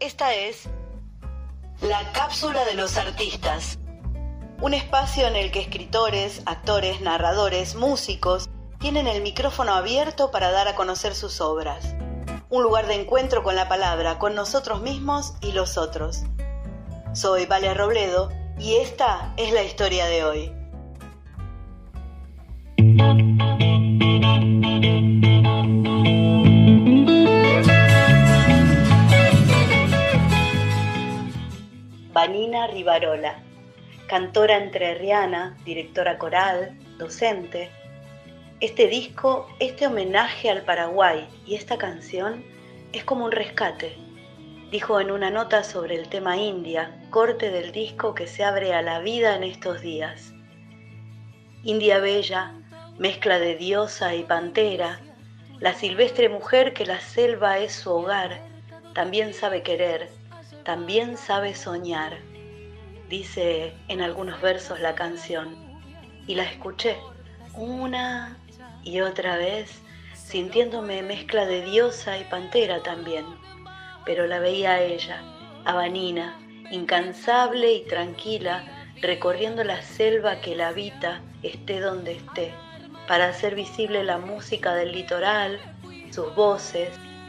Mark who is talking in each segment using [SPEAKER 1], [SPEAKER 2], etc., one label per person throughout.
[SPEAKER 1] Esta es la cápsula de los artistas, un espacio en el que escritores, actores, narradores, músicos tienen el micrófono abierto para dar a conocer sus obras. Un lugar de encuentro con la palabra, con nosotros mismos y los otros. Soy Vale Robledo y esta es la historia de hoy. Vanina Rivarola, cantora entrerriana, directora coral, docente. Este disco, este homenaje al Paraguay y esta canción es como un rescate, dijo en una nota sobre el tema India, corte del disco que se abre a la vida en estos días. India bella, mezcla de diosa y pantera, la silvestre mujer que la selva es su hogar, también sabe querer, también sabe soñar, dice en algunos versos la canción. Y la escuché una y otra vez, sintiéndome mezcla de diosa y pantera también, pero la veía a ella, a Vanina, incansable y tranquila, recorriendo la selva que la habita, esté donde esté, para hacer visible la música del litoral, sus voces,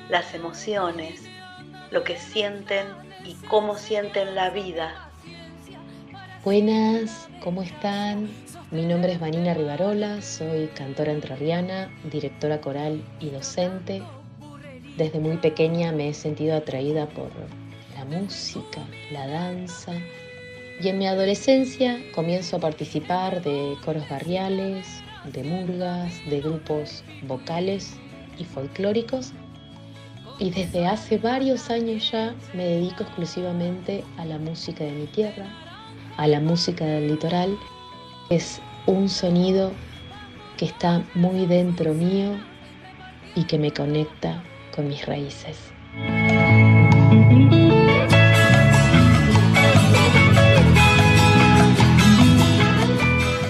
[SPEAKER 1] las emociones, lo que sienten y cómo sienten la vida.
[SPEAKER 2] Buenas, ¿cómo están? Mi nombre es Vanina Rivarola, soy cantora entrerriana, directora coral y docente. Desde muy pequeña me he sentido atraída por la música, la danza y en mi adolescencia comienzo a participar de coros barriales, de murgas, de grupos vocales y folclóricos y desde hace varios años ya me dedico exclusivamente a la música de mi tierra, a la música del litoral. Es un sonido que está muy dentro mío y que me conecta con mis raíces.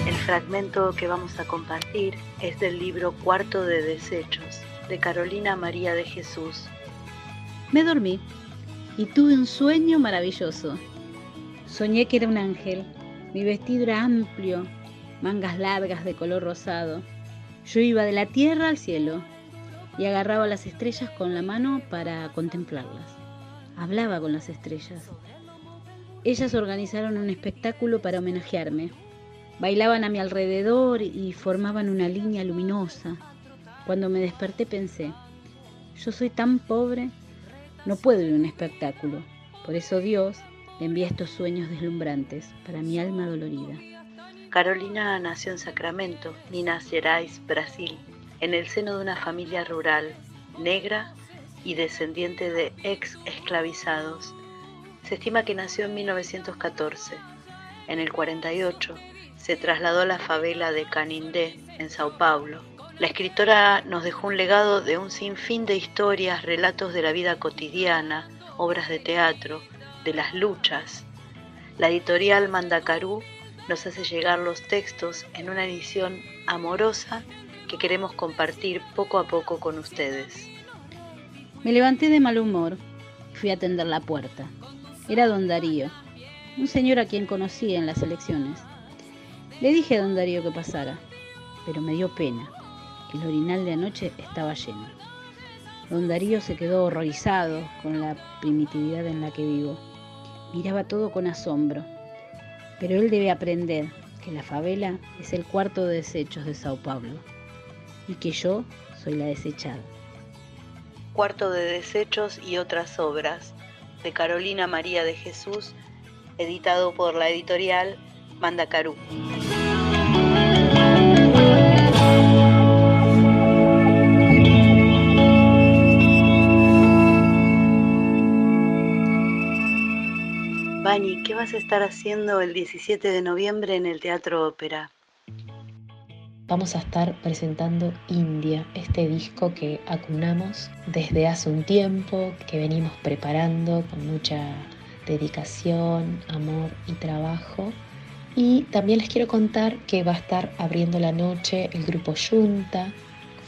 [SPEAKER 1] El fragmento que vamos a compartir es del libro Cuarto de Desechos de Carolina María de Jesús,
[SPEAKER 3] me dormí y tuve un sueño maravilloso. Soñé que era un ángel. Mi vestido era amplio, mangas largas de color rosado. Yo iba de la tierra al cielo y agarraba las estrellas con la mano para contemplarlas. Hablaba con las estrellas. Ellas organizaron un espectáculo para homenajearme. Bailaban a mi alrededor y formaban una línea luminosa. Cuando me desperté pensé, yo soy tan pobre no puedo ir a un espectáculo. Por eso Dios le envía estos sueños deslumbrantes para mi alma dolorida.
[SPEAKER 1] Carolina nació en Sacramento, Minas Gerais, Brasil, en el seno de una familia rural, negra y descendiente de ex esclavizados. Se estima que nació en 1914. En el 48 se trasladó a la favela de Canindé, en Sao Paulo, la escritora nos dejó un legado de un sinfín de historias, relatos de la vida cotidiana, obras de teatro, de las luchas. La editorial Mandacarú nos hace llegar los textos en una edición amorosa que queremos compartir poco a poco con ustedes.
[SPEAKER 3] Me levanté de mal humor fui a atender la puerta. Era don Darío, un señor a quien conocí en las elecciones. Le dije a don Darío que pasara, pero me dio pena. El orinal de anoche estaba lleno. Don Darío se quedó horrorizado con la primitividad en la que vivo. Miraba todo con asombro. Pero él debe aprender que la favela es el cuarto de desechos de Sao Paulo y que yo soy la desechada.
[SPEAKER 1] Cuarto de desechos y otras obras de Carolina María de Jesús, editado por la editorial Mandacarú. ¿Qué vas a estar haciendo el 17 de noviembre en el Teatro Ópera?
[SPEAKER 2] Vamos a estar presentando India, este disco que acunamos desde hace un tiempo, que venimos preparando con mucha dedicación, amor y trabajo. Y también les quiero contar que va a estar abriendo la noche el grupo Junta,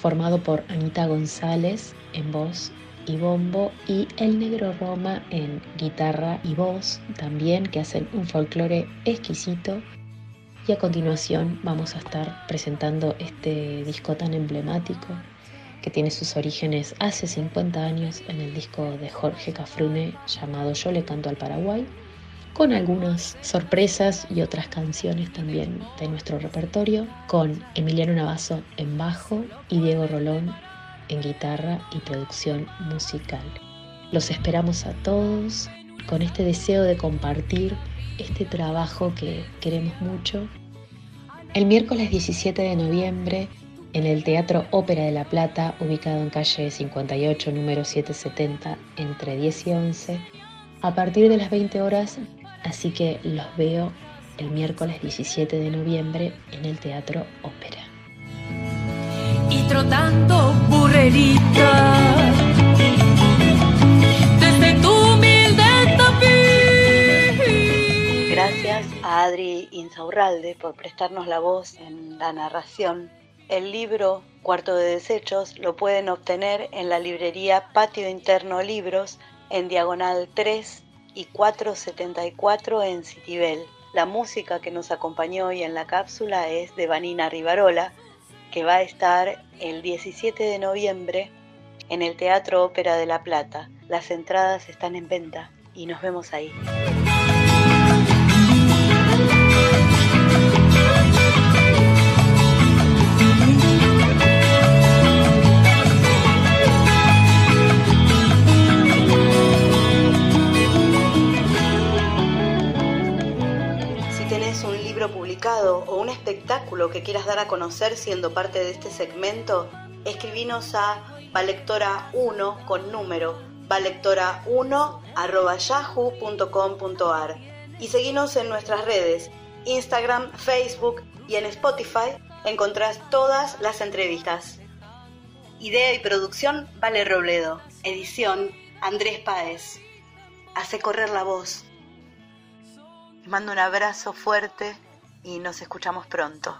[SPEAKER 2] formado por Anita González en voz y bombo y El Negro Roma en guitarra y voz también, que hacen un folclore exquisito. Y a continuación vamos a estar presentando este disco tan emblemático que tiene sus orígenes hace 50 años en el disco de Jorge Cafrune llamado Yo le canto al Paraguay, con algunas sorpresas y otras canciones también de nuestro repertorio, con Emiliano Navazo en bajo y Diego Rolón en guitarra y producción musical. Los esperamos a todos con este deseo de compartir este trabajo que queremos mucho. El miércoles 17 de noviembre en el Teatro Ópera de La Plata, ubicado en calle 58, número 770, entre 10 y 11, a partir de las 20 horas, así que los veo el miércoles 17 de noviembre en el Teatro Ópera.
[SPEAKER 4] Y trotando burrerita. Desde tu humilde
[SPEAKER 1] Gracias a Adri Insaurralde por prestarnos la voz en la narración. El libro Cuarto de Desechos lo pueden obtener en la librería Patio Interno Libros en diagonal 3 y 474 en Citibel. La música que nos acompañó hoy en la cápsula es de Vanina Rivarola, que va a estar el 17 de noviembre en el Teatro Ópera de La Plata. Las entradas están en venta y nos vemos ahí. Espectáculo que quieras dar a conocer siendo parte de este segmento, escribinos a valectora1 con número valectora1 yahoo.com.ar y seguinos en nuestras redes, Instagram, Facebook y en Spotify encontrás todas las entrevistas. Idea y producción Vale Robledo. Edición Andrés Páez. Hace correr la voz. mando un abrazo fuerte y nos escuchamos pronto.